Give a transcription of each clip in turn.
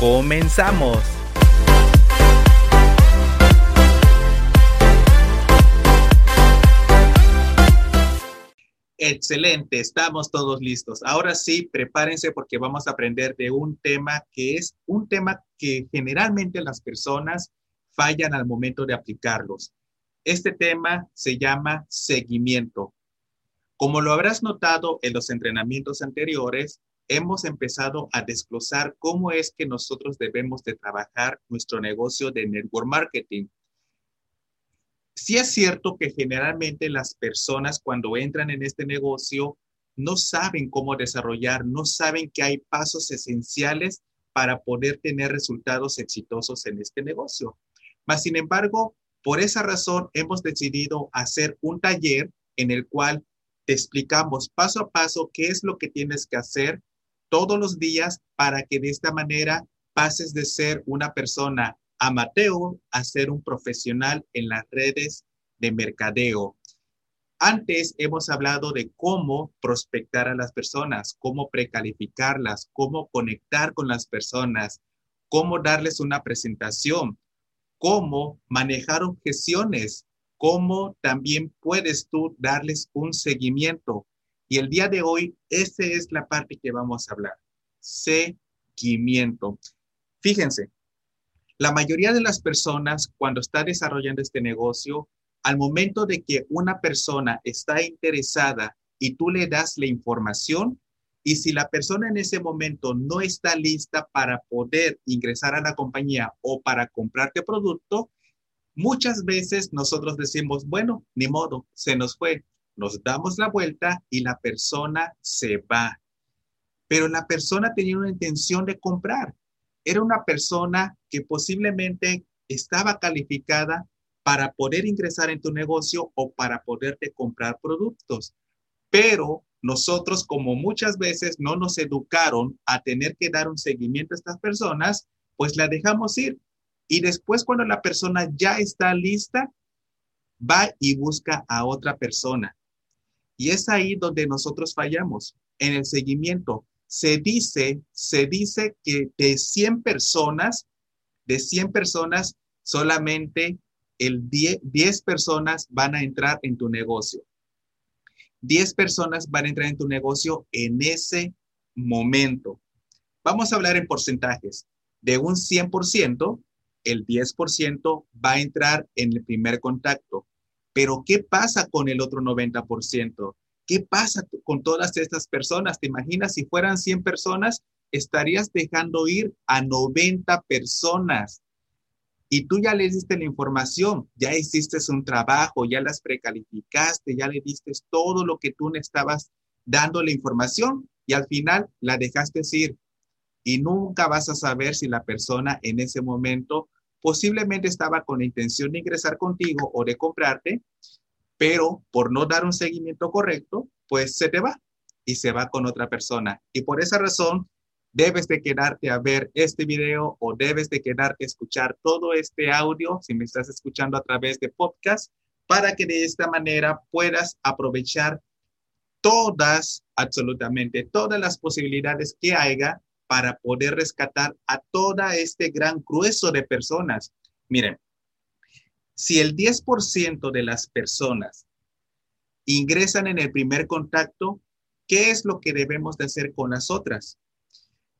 ¡Comenzamos! Excelente, estamos todos listos. Ahora sí, prepárense porque vamos a aprender de un tema que es un tema que generalmente las personas fallan al momento de aplicarlos. Este tema se llama seguimiento. Como lo habrás notado en los entrenamientos anteriores, hemos empezado a desglosar cómo es que nosotros debemos de trabajar nuestro negocio de network marketing. Sí es cierto que generalmente las personas cuando entran en este negocio no saben cómo desarrollar, no saben que hay pasos esenciales para poder tener resultados exitosos en este negocio. Mas, sin embargo, por esa razón hemos decidido hacer un taller en el cual te explicamos paso a paso qué es lo que tienes que hacer todos los días para que de esta manera pases de ser una persona amateur a ser un profesional en las redes de mercadeo. Antes hemos hablado de cómo prospectar a las personas, cómo precalificarlas, cómo conectar con las personas, cómo darles una presentación, cómo manejar objeciones, cómo también puedes tú darles un seguimiento, y el día de hoy, esa es la parte que vamos a hablar. Seguimiento. Fíjense, la mayoría de las personas cuando está desarrollando este negocio, al momento de que una persona está interesada y tú le das la información, y si la persona en ese momento no está lista para poder ingresar a la compañía o para comprarte producto, muchas veces nosotros decimos, bueno, ni modo, se nos fue, nos damos la vuelta y la persona se va. Pero la persona tenía una intención de comprar. Era una persona que posiblemente estaba calificada para poder ingresar en tu negocio o para poderte comprar productos. Pero nosotros, como muchas veces no nos educaron a tener que dar un seguimiento a estas personas, pues la dejamos ir. Y después cuando la persona ya está lista, va y busca a otra persona. Y es ahí donde nosotros fallamos, en el seguimiento. Se dice, se dice que de 100 personas, de 100 personas, solamente el 10, 10 personas van a entrar en tu negocio. 10 personas van a entrar en tu negocio en ese momento. Vamos a hablar en porcentajes. De un 100%, el 10% va a entrar en el primer contacto. Pero ¿qué pasa con el otro 90%? ¿Qué pasa con todas estas personas? ¿Te imaginas si fueran 100 personas? Estarías dejando ir a 90 personas. Y tú ya le diste la información, ya hiciste un trabajo, ya las precalificaste, ya le diste todo lo que tú estabas dando la información y al final la dejaste ir. Y nunca vas a saber si la persona en ese momento posiblemente estaba con la intención de ingresar contigo o de comprarte, pero por no dar un seguimiento correcto, pues se te va y se va con otra persona. Y por esa razón, debes de quedarte a ver este video o debes de quedarte a escuchar todo este audio, si me estás escuchando a través de podcast, para que de esta manera puedas aprovechar todas, absolutamente todas las posibilidades que haya para poder rescatar a toda este gran grueso de personas. Miren, si el 10% de las personas ingresan en el primer contacto, ¿qué es lo que debemos de hacer con las otras?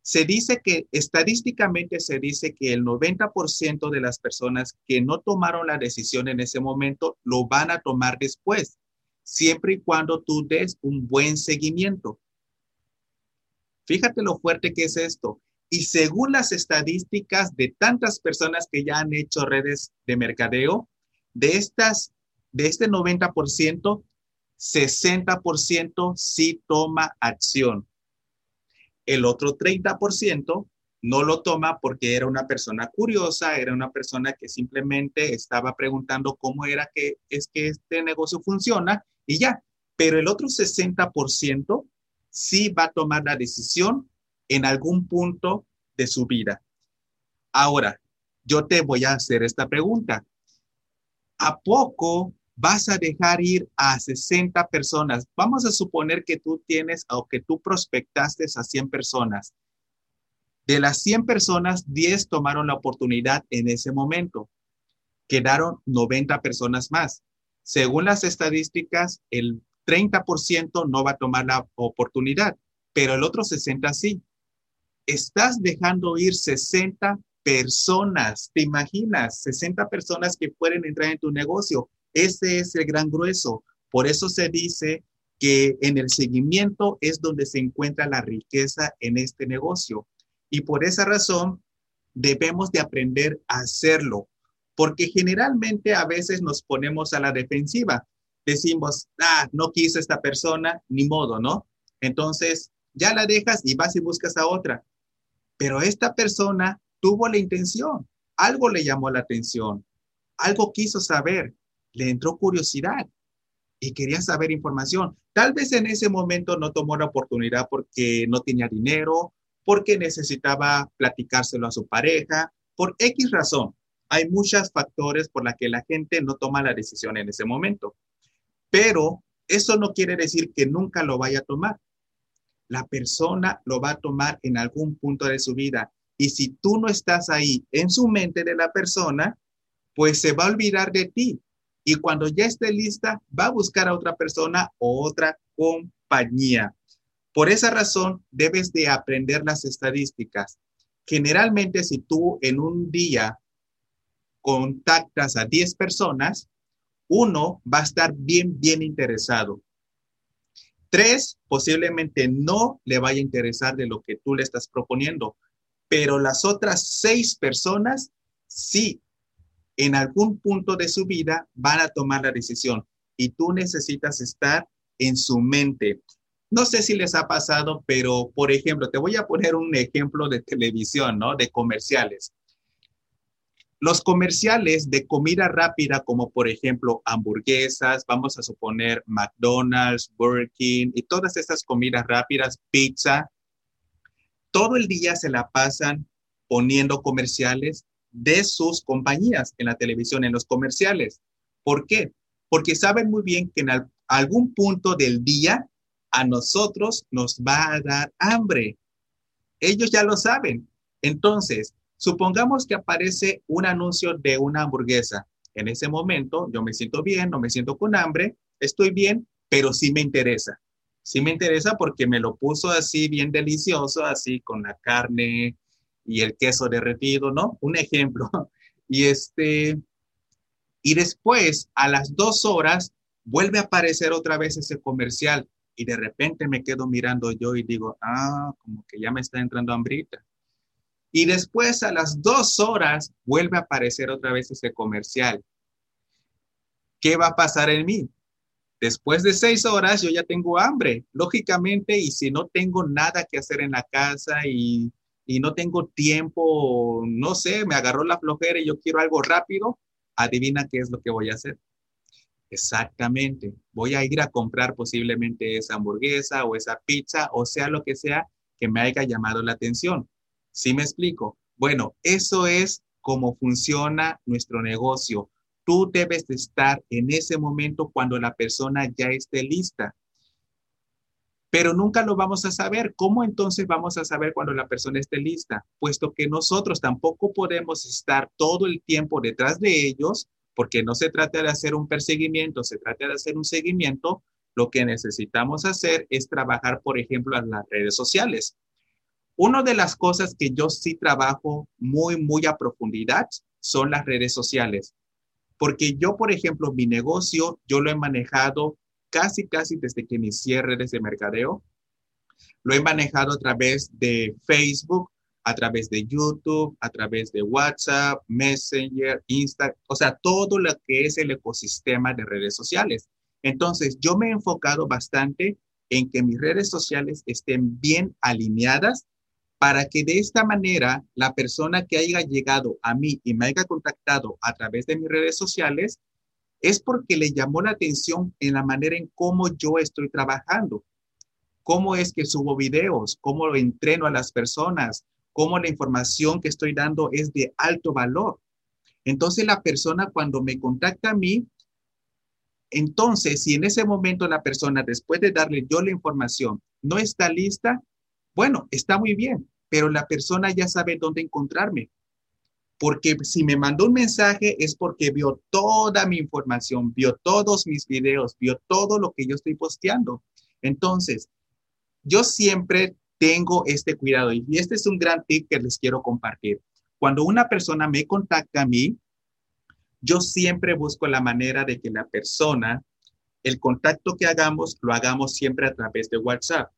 Se dice que estadísticamente se dice que el 90% de las personas que no tomaron la decisión en ese momento lo van a tomar después, siempre y cuando tú des un buen seguimiento. Fíjate lo fuerte que es esto. Y según las estadísticas de tantas personas que ya han hecho redes de mercadeo, de estas, de este 90%, 60% sí toma acción. El otro 30% no lo toma porque era una persona curiosa, era una persona que simplemente estaba preguntando cómo era que es que este negocio funciona y ya. Pero el otro 60% sí va a tomar la decisión en algún punto de su vida. Ahora, yo te voy a hacer esta pregunta. ¿A poco vas a dejar ir a 60 personas? Vamos a suponer que tú tienes o que tú prospectaste a 100 personas. De las 100 personas, 10 tomaron la oportunidad en ese momento. Quedaron 90 personas más. Según las estadísticas, el 30% no va a tomar la oportunidad, pero el otro 60 sí. Estás dejando ir 60 personas, ¿te imaginas? 60 personas que pueden entrar en tu negocio. Ese es el gran grueso. Por eso se dice que en el seguimiento es donde se encuentra la riqueza en este negocio. Y por esa razón debemos de aprender a hacerlo, porque generalmente a veces nos ponemos a la defensiva. Decimos, ah, no quise esta persona, ni modo, ¿no? Entonces, ya la dejas y vas y buscas a otra. Pero esta persona tuvo la intención, algo le llamó la atención, algo quiso saber, le entró curiosidad y quería saber información. Tal vez en ese momento no tomó la oportunidad porque no tenía dinero, porque necesitaba platicárselo a su pareja, por X razón. Hay muchos factores por los que la gente no toma la decisión en ese momento. Pero eso no quiere decir que nunca lo vaya a tomar. La persona lo va a tomar en algún punto de su vida y si tú no estás ahí en su mente de la persona, pues se va a olvidar de ti. Y cuando ya esté lista, va a buscar a otra persona o otra compañía. Por esa razón, debes de aprender las estadísticas. Generalmente, si tú en un día contactas a 10 personas, uno va a estar bien, bien interesado. Tres, posiblemente no le vaya a interesar de lo que tú le estás proponiendo, pero las otras seis personas sí, en algún punto de su vida van a tomar la decisión y tú necesitas estar en su mente. No sé si les ha pasado, pero por ejemplo, te voy a poner un ejemplo de televisión, ¿no? De comerciales. Los comerciales de comida rápida, como por ejemplo hamburguesas, vamos a suponer McDonald's, Burger King y todas estas comidas rápidas, pizza, todo el día se la pasan poniendo comerciales de sus compañías en la televisión, en los comerciales. ¿Por qué? Porque saben muy bien que en algún punto del día a nosotros nos va a dar hambre. Ellos ya lo saben. Entonces, supongamos que aparece un anuncio de una hamburguesa. En ese momento yo me siento bien, no me siento con hambre, estoy bien, pero sí me interesa sí me interesa porque me lo puso así bien delicioso, así con la carne y el queso derretido, ¿no? Un ejemplo. Y este, y después a las dos horas vuelve a aparecer otra vez ese comercial y de repente me quedo mirando yo y digo, ah, como que ya me está entrando hambrita. Y después a las dos horas vuelve a aparecer otra vez ese comercial. ¿Qué va a pasar en mí? Después de seis horas yo ya tengo hambre, lógicamente, y si no tengo nada que hacer en la casa y, no tengo tiempo, no sé, me agarró la flojera y yo quiero algo rápido, adivina qué es lo que voy a hacer. Exactamente, voy a ir a comprar posiblemente esa hamburguesa o esa pizza o sea lo que sea que me haya llamado la atención. ¿Sí me explico? Bueno, eso es cómo funciona nuestro negocio tú debes de estar en ese momento cuando la persona ya esté lista. Pero nunca lo vamos a saber. ¿Cómo entonces vamos a saber cuando la persona esté lista? Puesto que nosotros tampoco podemos estar todo el tiempo detrás de ellos, porque no se trata de hacer un perseguimiento, se trata de hacer un seguimiento. Lo que necesitamos hacer es trabajar, por ejemplo, en las redes sociales. Una de las cosas que yo sí trabajo muy, muy a profundidad son las redes sociales. Porque yo, por ejemplo, mi negocio, yo lo he manejado casi, casi desde que inicié redes de mercadeo. Lo he manejado a través de Facebook, a través de YouTube, a través de WhatsApp, Messenger, Instagram, o sea, todo lo que es el ecosistema de redes sociales. Entonces, yo me he enfocado bastante en que mis redes sociales estén bien alineadas para que de esta manera la persona que haya llegado a mí y me haya contactado a través de mis redes sociales es porque le llamó la atención en la manera en cómo yo estoy trabajando, cómo es que subo videos, cómo entreno a las personas, cómo la información que estoy dando es de alto valor. Entonces la persona cuando me contacta a mí, entonces si en ese momento la persona, después de darle yo la información, no está lista, bueno, está muy bien, pero la persona ya sabe dónde encontrarme. Porque si me mandó un mensaje es porque vio toda mi información, vio todos mis videos, vio todo lo que yo estoy posteando. Entonces, yo siempre tengo este cuidado y este es un gran tip que les quiero compartir. Cuando una persona me contacta a mí, yo siempre busco la manera de que la persona, el contacto que hagamos, lo hagamos siempre a través de WhatsApp.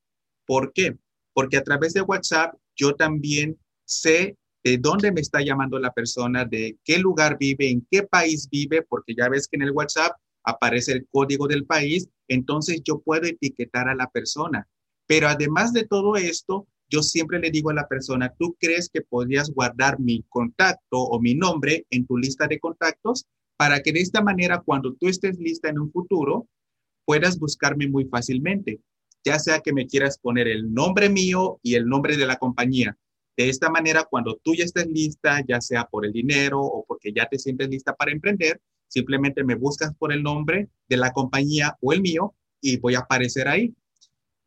¿Por qué? Porque a través de WhatsApp yo también sé de dónde me está llamando la persona, de qué lugar vive, en qué país vive, porque ya ves que en el WhatsApp aparece el código del país, entonces yo puedo etiquetar a la persona. Pero además de todo esto, yo siempre le digo a la persona, ¿tú crees que podrías guardar mi contacto o mi nombre en tu lista de contactos para que de esta manera, cuando tú estés lista en un futuro, puedas buscarme muy fácilmente? Ya sea que me quieras poner el nombre mío y el nombre de la compañía. De esta manera, cuando tú ya estés lista, ya sea por el dinero o porque ya te sientes lista para emprender, simplemente me buscas por el nombre de la compañía o el mío y voy a aparecer ahí.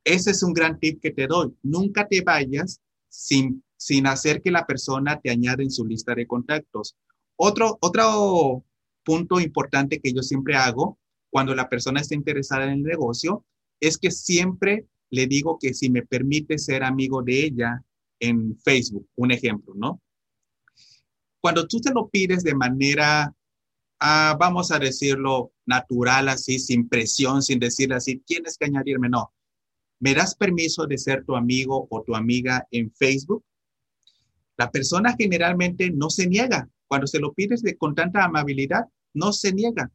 Ese es un gran tip que te doy. Nunca te vayas sin, sin hacer que la persona te añade en su lista de contactos. Otro, otro punto importante que yo siempre hago cuando la persona está interesada en el negocio es que siempre le digo que si me permite ser amigo de ella en Facebook, un ejemplo, ¿no? Cuando tú te lo pides de manera, ah, vamos a decirlo, natural, así, sin presión, sin decirle así, tienes que añadirme, no. ¿Me das permiso de ser tu amigo o tu amiga en Facebook? La persona generalmente no se niega. Cuando se lo pides de, con tanta amabilidad, no se niega.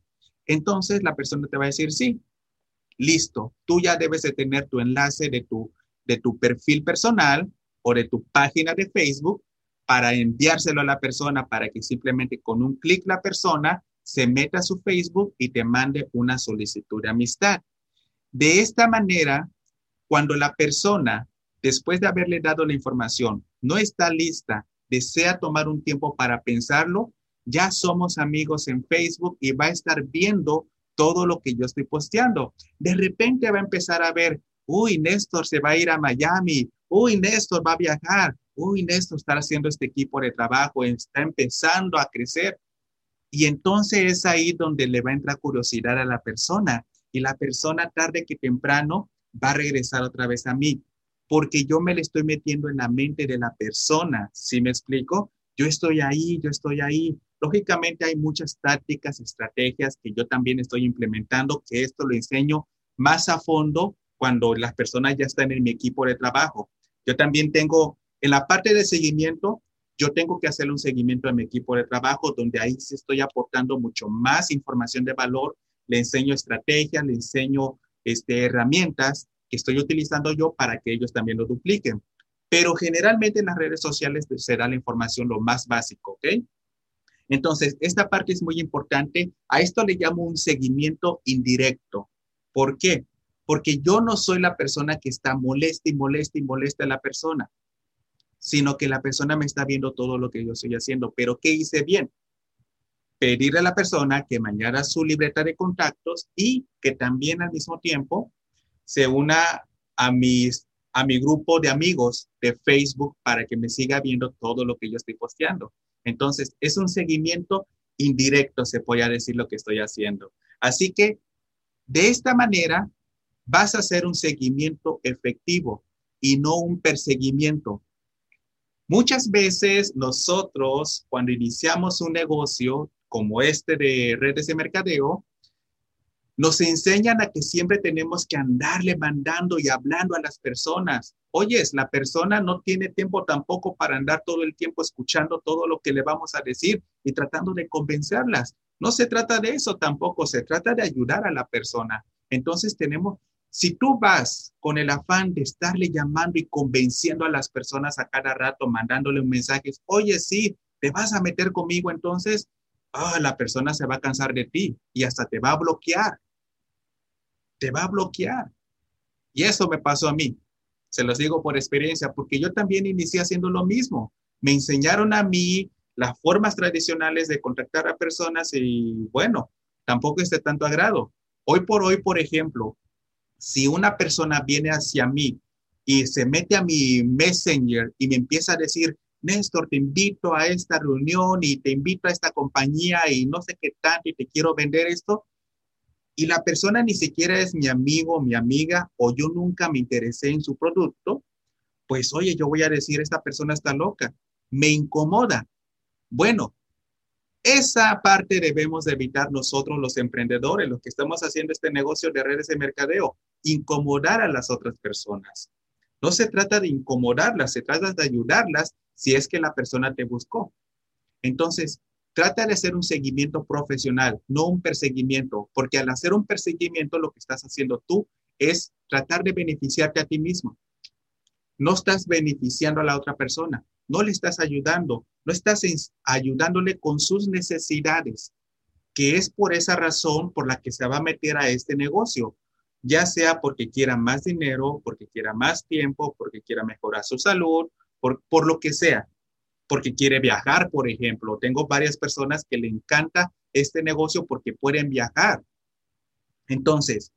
Entonces la persona te va a decir sí listo, tú ya debes de tener tu enlace de tu, de tu perfil personal o de tu página de Facebook para enviárselo a la persona para que simplemente con un clic la persona se meta a su Facebook y te mande una solicitud de amistad. De esta manera, cuando la persona, después de haberle dado la información, no está lista, desea tomar un tiempo para pensarlo, ya somos amigos en Facebook y va a estar viendo todo lo que yo estoy posteando. De repente va a empezar a ver, uy, Néstor se va a ir a Miami, uy, Néstor va a viajar, uy, Néstor está haciendo este equipo de trabajo, está empezando a crecer. Y entonces es ahí donde le va a entrar curiosidad a la persona y la persona tarde que temprano va a regresar otra vez a mí, porque yo me le estoy metiendo en la mente de la persona, ¿sí me explico? Yo estoy ahí, yo estoy ahí, Lógicamente hay muchas tácticas, estrategias que yo también estoy implementando, que esto lo enseño más a fondo cuando las personas ya están en mi equipo de trabajo. Yo también tengo, en la parte de seguimiento, yo tengo que hacer un seguimiento a mi equipo de trabajo, donde ahí sí estoy aportando mucho más información de valor, le enseño estrategias, le enseño este, herramientas que estoy utilizando yo para que ellos también lo dupliquen. Pero generalmente en las redes sociales será la información lo más básico, ¿ok? Entonces, esta parte es muy importante. A esto le llamo un seguimiento indirecto. ¿Por qué? Porque yo no soy la persona que está molesta y molesta y molesta a la persona, sino que la persona me está viendo todo lo que yo estoy haciendo. Pero ¿qué hice bien? Pedirle a la persona que me añada su libreta de contactos y que también al mismo tiempo se una a mis a mi grupo de amigos de Facebook para que me siga viendo todo lo que yo estoy posteando. Entonces, es un seguimiento indirecto, se podría decir lo que estoy haciendo. Así que, de esta manera, vas a hacer un seguimiento efectivo y no un perseguimiento. Muchas veces nosotros, cuando iniciamos un negocio como este de redes de mercadeo, nos enseñan a que siempre tenemos que andarle mandando y hablando a las personas. Oyes, la persona no tiene tiempo tampoco para andar todo el tiempo escuchando todo lo que le vamos a decir y tratando de convencerlas. No se trata de eso tampoco, se trata de ayudar a la persona. Entonces tenemos, Si tú vas con el afán de estarle llamando y convenciendo a las personas a cada rato, mandándole un mensaje, oye, sí, te vas a meter conmigo, entonces, ah, la persona se va a cansar de ti y hasta te va a bloquear. Te va a bloquear. Y eso me pasó a mí. Se los digo por experiencia, porque yo también inicié haciendo lo mismo. Me enseñaron a mí las formas tradicionales de contactar a personas y bueno, tampoco es de tanto agrado. Hoy por hoy, por ejemplo, si una persona viene hacia mí y se mete a mi Messenger y me empieza a decir, Néstor, te invito a esta reunión y te invito a esta compañía y no sé qué tanto y te quiero vender esto, y la persona ni siquiera es mi amigo mi amiga o yo nunca me interesé en su producto, pues oye, yo voy a decir, esta persona está loca, me incomoda. Bueno, esa parte debemos de evitar nosotros los emprendedores, los que estamos haciendo este negocio de redes de mercadeo, incomodar a las otras personas. No se trata de incomodarlas, se trata de ayudarlas si es que la persona te buscó. Entonces, trata de hacer un seguimiento profesional, no un perseguimiento, porque al hacer un perseguimiento lo que estás haciendo tú es tratar de beneficiarte a ti mismo. No estás beneficiando a la otra persona, no le estás ayudando, no estás ayudándole con sus necesidades, que es por esa razón por la que se va a meter a este negocio, ya sea porque quiera más dinero, porque quiera más tiempo, porque quiera mejorar su salud, por, por lo que sea, porque quiere viajar, por ejemplo. Tengo varias personas que le encanta este negocio porque pueden viajar. Entonces,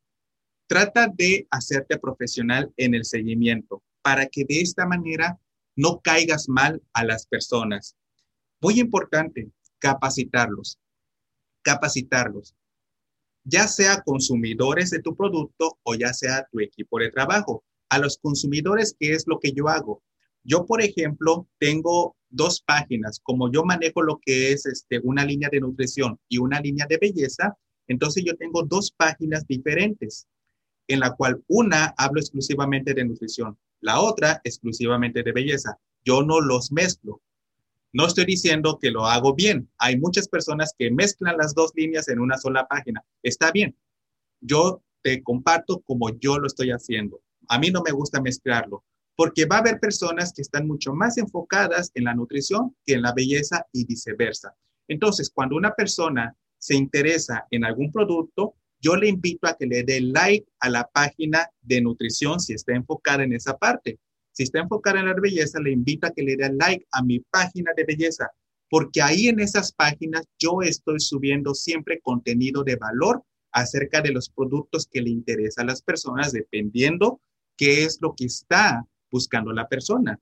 trata de hacerte profesional en el seguimiento para que de esta manera no caigas mal a las personas. Muy importante, capacitarlos, capacitarlos, ya sea consumidores de tu producto o ya sea tu equipo de trabajo. A los consumidores, ¿qué es lo que yo hago? Yo, por ejemplo, tengo dos páginas, como yo manejo lo que es este, una línea de nutrición y una línea de belleza, entonces yo tengo dos páginas diferentes, en la cual una hablo exclusivamente de nutrición la otra exclusivamente de belleza. Yo no los mezclo. No estoy diciendo que lo hago bien. Hay muchas personas que mezclan las dos líneas en una sola página. Está bien. Yo te comparto como yo lo estoy haciendo. A mí no me gusta mezclarlo porque va a haber personas que están mucho más enfocadas en la nutrición que en la belleza y viceversa. Entonces, cuando una persona se interesa en algún producto, yo le invito a que le dé like a la página de nutrición si está enfocada en esa parte. Si está enfocada en la belleza, le invito a que le dé like a mi página de belleza, porque ahí en esas páginas yo estoy subiendo siempre contenido de valor acerca de los productos que le interesan a las personas, dependiendo qué es lo que está buscando la persona.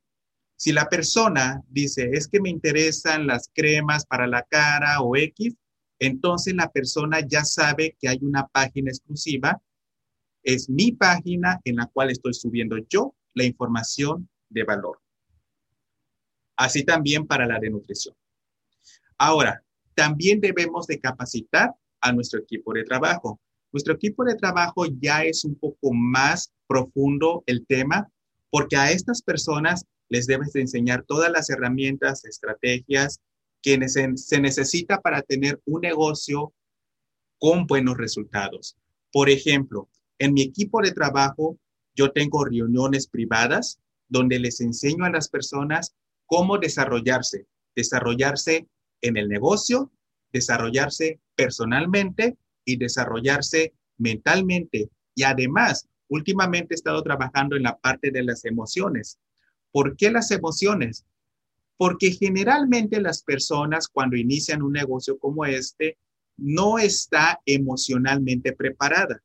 Si la persona dice, es que me interesan las cremas para la cara o X, entonces la persona ya sabe que hay una página exclusiva. Es mi página en la cual estoy subiendo yo la información de valor. Así también para la de nutrición. Ahora, también debemos de capacitar a nuestro equipo de trabajo. Nuestro equipo de trabajo ya es un poco más profundo el tema porque a estas personas les debes de enseñar todas las herramientas, estrategias que se necesita para tener un negocio con buenos resultados. Por ejemplo, en mi equipo de trabajo, yo tengo reuniones privadas donde les enseño a las personas cómo desarrollarse, desarrollarse en el negocio, desarrollarse personalmente y desarrollarse mentalmente. Y además, últimamente he estado trabajando en la parte de las emociones. ¿Por qué las emociones? porque generalmente las personas cuando inician un negocio como este no está emocionalmente preparada.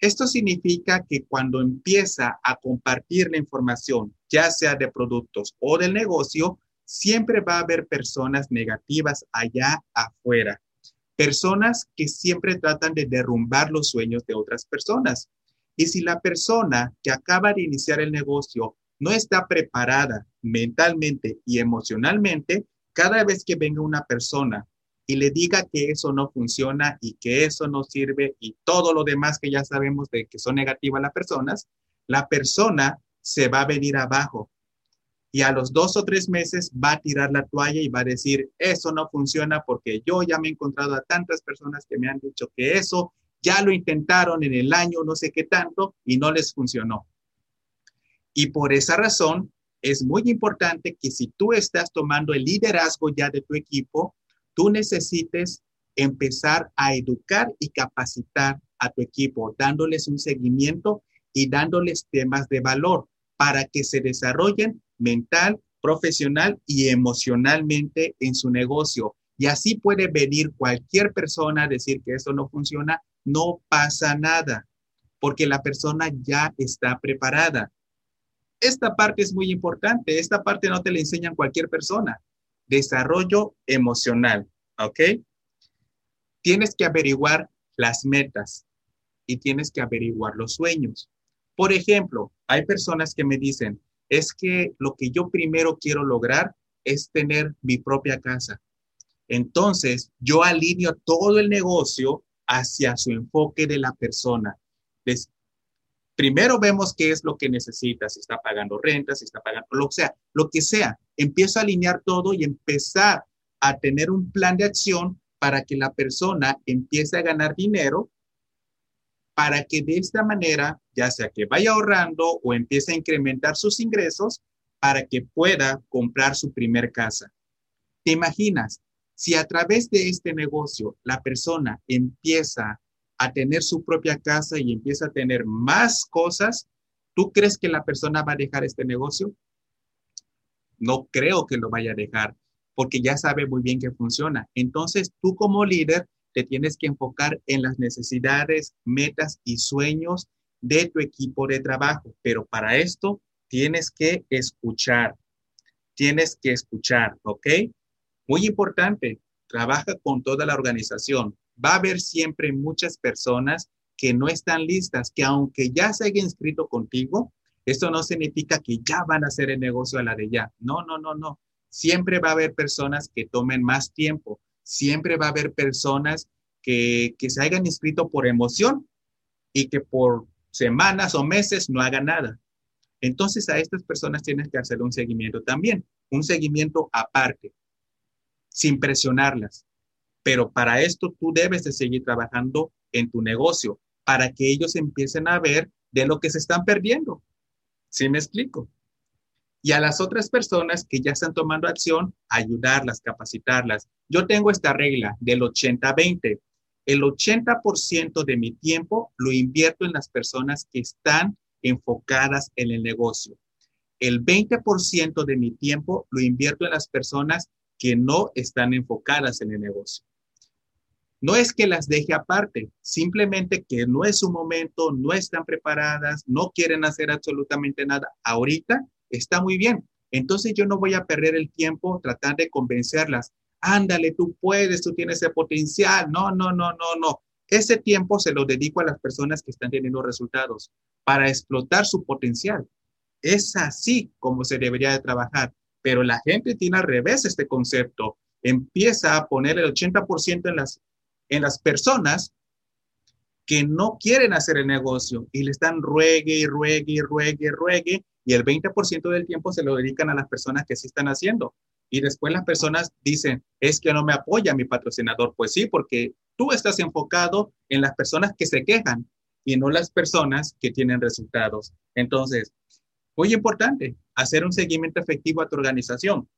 Esto significa que cuando empieza a compartir la información, ya sea de productos o del negocio, siempre va a haber personas negativas allá afuera. Personas que siempre tratan de derrumbar los sueños de otras personas. Y si la persona que acaba de iniciar el negocio no está preparada mentalmente y emocionalmente, cada vez que venga una persona y le diga que eso no funciona y que eso no sirve y todo lo demás que ya sabemos de que son negativas las personas, la persona se va a venir abajo. Y a los dos o tres meses va a tirar la toalla y va a decir, eso no funciona porque yo ya me he encontrado a tantas personas que me han dicho que eso ya lo intentaron en el año no sé qué tanto y no les funcionó. Y por esa razón es muy importante que si tú estás tomando el liderazgo ya de tu equipo, tú necesites empezar a educar y capacitar a tu equipo, dándoles un seguimiento y dándoles temas de valor para que se desarrollen mental, profesional y emocionalmente en su negocio. Y así puede venir cualquier persona a decir que eso no funciona, no pasa nada, porque la persona ya está preparada. Esta parte es muy importante, esta parte no te la enseñan cualquier persona. Desarrollo emocional, ¿ok? Tienes que averiguar las metas y tienes que averiguar los sueños. Por ejemplo, hay personas que me dicen, es que lo que yo primero quiero lograr es tener mi propia casa. Entonces, yo alineo todo el negocio hacia su enfoque de la persona. primero vemos qué es lo que necesita, si está pagando rentas, si está pagando, lo sea, lo que sea. Empiezo a alinear todo y empezar a tener un plan de acción para que la persona empiece a ganar dinero para que de esta manera, ya sea que vaya ahorrando o empiece a incrementar sus ingresos para que pueda comprar su primer casa. ¿Te imaginas? Si a través de este negocio la persona empieza a tener su propia casa y empieza a tener más cosas, ¿tú crees que la persona va a dejar este negocio? No creo que lo vaya a dejar porque ya sabe muy bien que funciona. Entonces, tú como líder te tienes que enfocar en las necesidades, metas y sueños de tu equipo de trabajo. Pero para esto tienes que escuchar. Tienes que escuchar, ¿ok? Muy importante, trabaja con toda la organización. Va a haber siempre muchas personas que no están listas, que aunque ya se hayan inscrito contigo, eso no significa que ya van a hacer el negocio a la de ya. No, no, no, no. Siempre va a haber personas que tomen más tiempo siempre va a haber personas que, se hayan inscrito por emoción y que por semanas o meses no hagan nada. Entonces a estas personas tienes que hacer un seguimiento también, un seguimiento aparte, sin presionarlas. Pero para esto tú debes de seguir trabajando en tu negocio para que ellos empiecen a ver de lo que se están perdiendo. ¿Sí me explico? y a las otras personas que ya están tomando acción, ayudarlas, capacitarlas. Yo tengo esta regla del 80-20. El 80% de mi tiempo lo invierto en las personas que están enfocadas en el negocio. El 20% de mi tiempo lo invierto en las personas que no están enfocadas en el negocio. No es que las deje aparte, simplemente que no es su momento, no están preparadas, no quieren hacer absolutamente nada ahorita está muy bien. Entonces yo no voy a perder el tiempo tratar de convencerlas. Ándale, tú puedes, tú tienes ese potencial. No, no, no, no, no. Ese tiempo se lo dedico a las personas que están teniendo resultados para explotar su potencial. Es así como se debería de trabajar. Pero la gente tiene al revés este concepto. Empieza a poner el 80% en las, en las personas que no quieren hacer el negocio y le están ruegue y ruegue y ruegue y ruegue y el 20% del tiempo se lo dedican a las personas que sí están haciendo. Y después las personas dicen, es que no me apoya mi patrocinador. Pues sí, porque tú estás enfocado en las personas que se quejan y no las personas que tienen resultados. Entonces, muy importante, hacer un seguimiento efectivo a tu organización.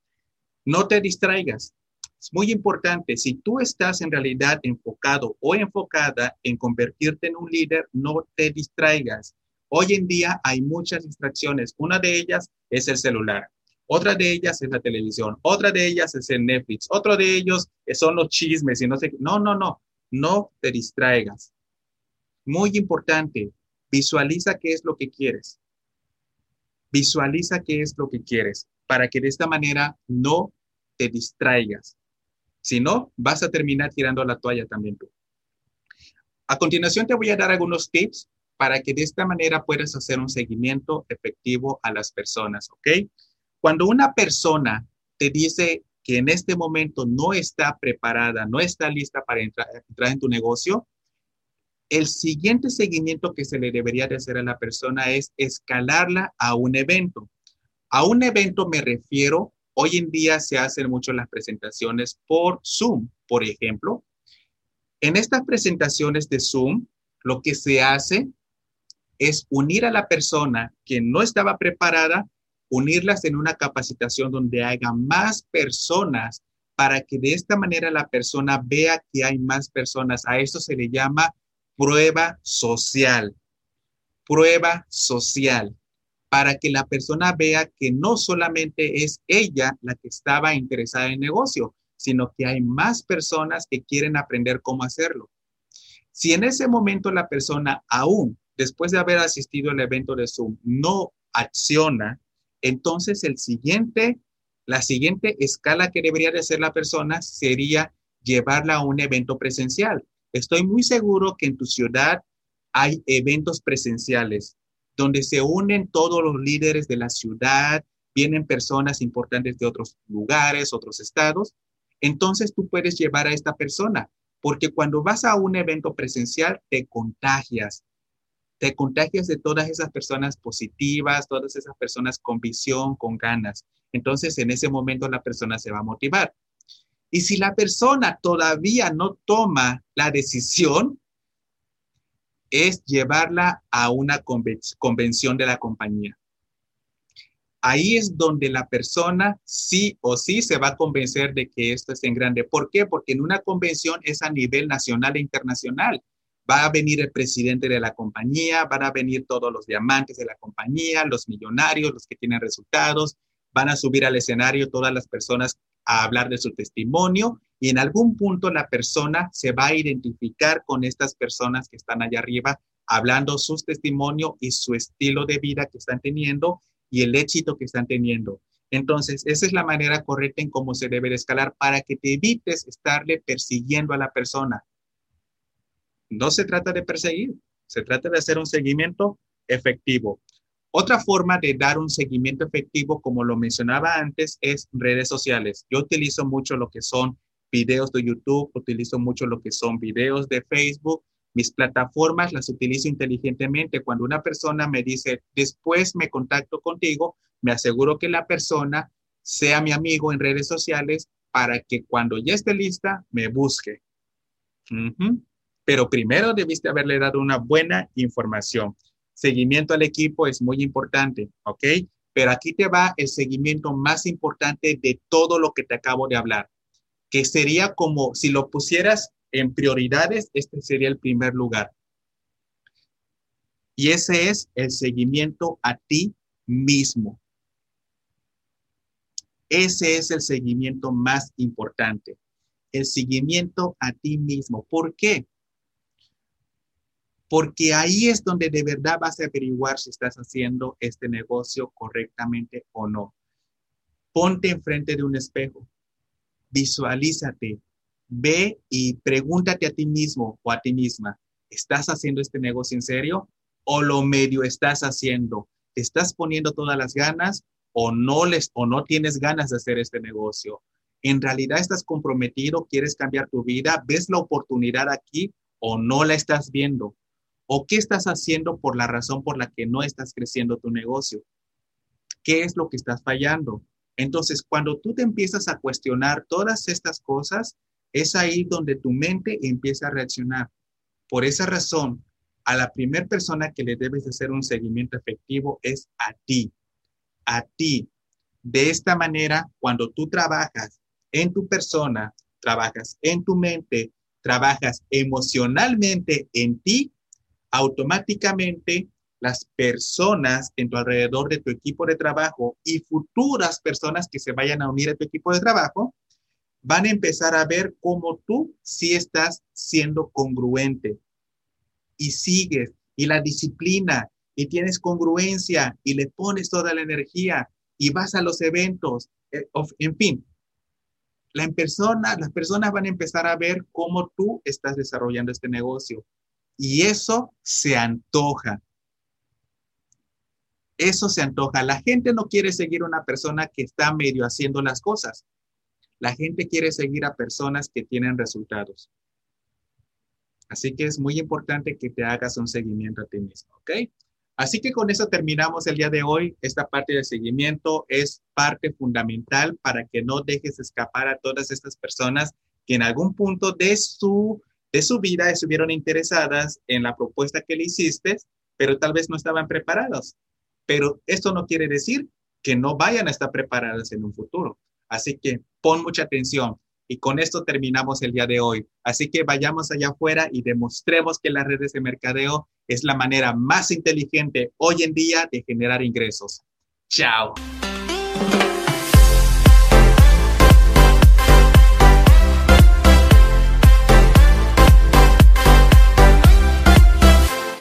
No te distraigas. Es muy importante, si tú estás en realidad enfocado o enfocada en convertirte en un líder, no te distraigas. Hoy en día hay muchas distracciones. Una de ellas es el celular. Otra de ellas es la televisión. Otra de ellas es el Netflix. Otro de ellos son los chismes y no sé. No, no, no. No te distraigas. Muy importante. Visualiza qué es lo que quieres. Visualiza qué es lo que quieres para que de esta manera no te distraigas. Si no, vas a terminar tirando la toalla también tú. A continuación te voy a dar algunos tips para que de esta manera puedas hacer un seguimiento efectivo a las personas, ¿ok? Cuando una persona te dice que en este momento no está preparada, no está lista para entrar, en tu negocio, el siguiente seguimiento que se le debería de hacer a la persona es escalarla a un evento. A un evento me refiero, hoy en día se hacen mucho las presentaciones por Zoom, por ejemplo. En estas presentaciones de Zoom, lo que se hace es unir a la persona que no estaba preparada, unirlas en una capacitación donde haya más personas para que de esta manera la persona vea que hay más personas. A eso se le llama prueba social. Prueba social. Para que la persona vea que no solamente es ella la que estaba interesada en el negocio, sino que hay más personas que quieren aprender cómo hacerlo. Si en ese momento la persona aún, después de haber asistido al evento de Zoom, no acciona, entonces el siguiente la siguiente escala que debería de hacer la persona sería llevarla a un evento presencial. Estoy muy seguro que en tu ciudad hay eventos presenciales donde se unen todos los líderes de la ciudad, vienen personas importantes de otros lugares, otros estados. Entonces tú puedes llevar a esta persona, porque cuando vas a un evento presencial te contagias, te contagias de todas esas personas positivas, todas esas personas con visión, con ganas. Entonces, en ese momento la persona se va a motivar. Y si la persona todavía no toma la decisión, es llevarla a una convención de la compañía. Ahí es donde la persona sí o sí se va a convencer de que esto es en grande. ¿Por qué? Porque en una convención es a nivel nacional e internacional. Va a venir el presidente de la compañía, van a venir todos los diamantes de la compañía, los millonarios, los que tienen resultados, van a subir al escenario todas las personas a hablar de su testimonio y en algún punto la persona se va a identificar con estas personas que están allá arriba hablando su testimonio y su estilo de vida que están teniendo y el éxito que están teniendo. Entonces, esa es la manera correcta en cómo se debe de escalar para que te evites estarle persiguiendo a la persona. No se trata de perseguir, se trata de hacer un seguimiento efectivo. Otra forma de dar un seguimiento efectivo, como lo mencionaba antes, es redes sociales. Yo utilizo mucho lo que son videos de YouTube, utilizo mucho lo que son videos de Facebook. Mis plataformas las utilizo inteligentemente. Cuando una persona me dice, después me contacto contigo, me aseguro que la persona sea mi amigo en redes sociales para que cuando ya esté lista, me busque. Pero primero debiste haberle dado una buena información seguimiento al equipo es muy importante, ¿ok? Pero aquí te va el seguimiento más importante de todo lo que te acabo de hablar, que sería como si lo pusieras en prioridades, este sería el primer lugar. Y ese es el seguimiento a ti mismo. Ese es el seguimiento más importante, el seguimiento a ti mismo. ¿Por qué? Porque ahí es donde de verdad vas a averiguar si estás haciendo este negocio correctamente o no. Ponte enfrente de un espejo, visualízate, ve y pregúntate a ti mismo o a ti misma, ¿estás haciendo este negocio en serio o lo medio estás haciendo? ¿Te estás poniendo todas las ganas o no les o no tienes ganas de hacer este negocio? ¿En realidad estás comprometido, quieres cambiar tu vida, ves la oportunidad aquí o no la estás viendo? ¿O qué estás haciendo por la razón por la que no estás creciendo tu negocio? ¿Qué es lo que estás fallando? Entonces, cuando tú te empiezas a cuestionar todas estas cosas, es ahí donde tu mente empieza a reaccionar. Por esa razón, a la primera persona que le debes hacer un seguimiento efectivo es a ti, a ti. De esta manera, cuando tú trabajas en tu persona, trabajas en tu mente, trabajas emocionalmente en ti, automáticamente las personas en tu alrededor de tu equipo de trabajo y futuras personas que se vayan a unir a tu equipo de trabajo van a empezar a ver cómo tú sí estás siendo congruente y sigues y la disciplina y tienes congruencia y le pones toda la energía y vas a los eventos, eh, en fin. La persona, las personas van a empezar a ver cómo tú estás desarrollando este negocio y eso se antoja. Eso se antoja. La gente no quiere seguir a una persona que está medio haciendo las cosas. La gente quiere seguir a personas que tienen resultados. Así que es muy importante que te hagas un seguimiento a ti mismo, ¿ok? Así que con eso terminamos el día de hoy. Esta parte de seguimiento es parte fundamental para que no dejes escapar a todas estas personas que en algún punto de su de su vida estuvieron interesadas en la propuesta que le hiciste, pero tal vez no estaban preparados. Pero esto no quiere decir que no vayan a estar preparadas en un futuro. Así que pon mucha atención. Y con esto terminamos el día de hoy. Así que vayamos allá afuera y demostremos que las redes de mercadeo es la manera más inteligente hoy en día de generar ingresos. Chao.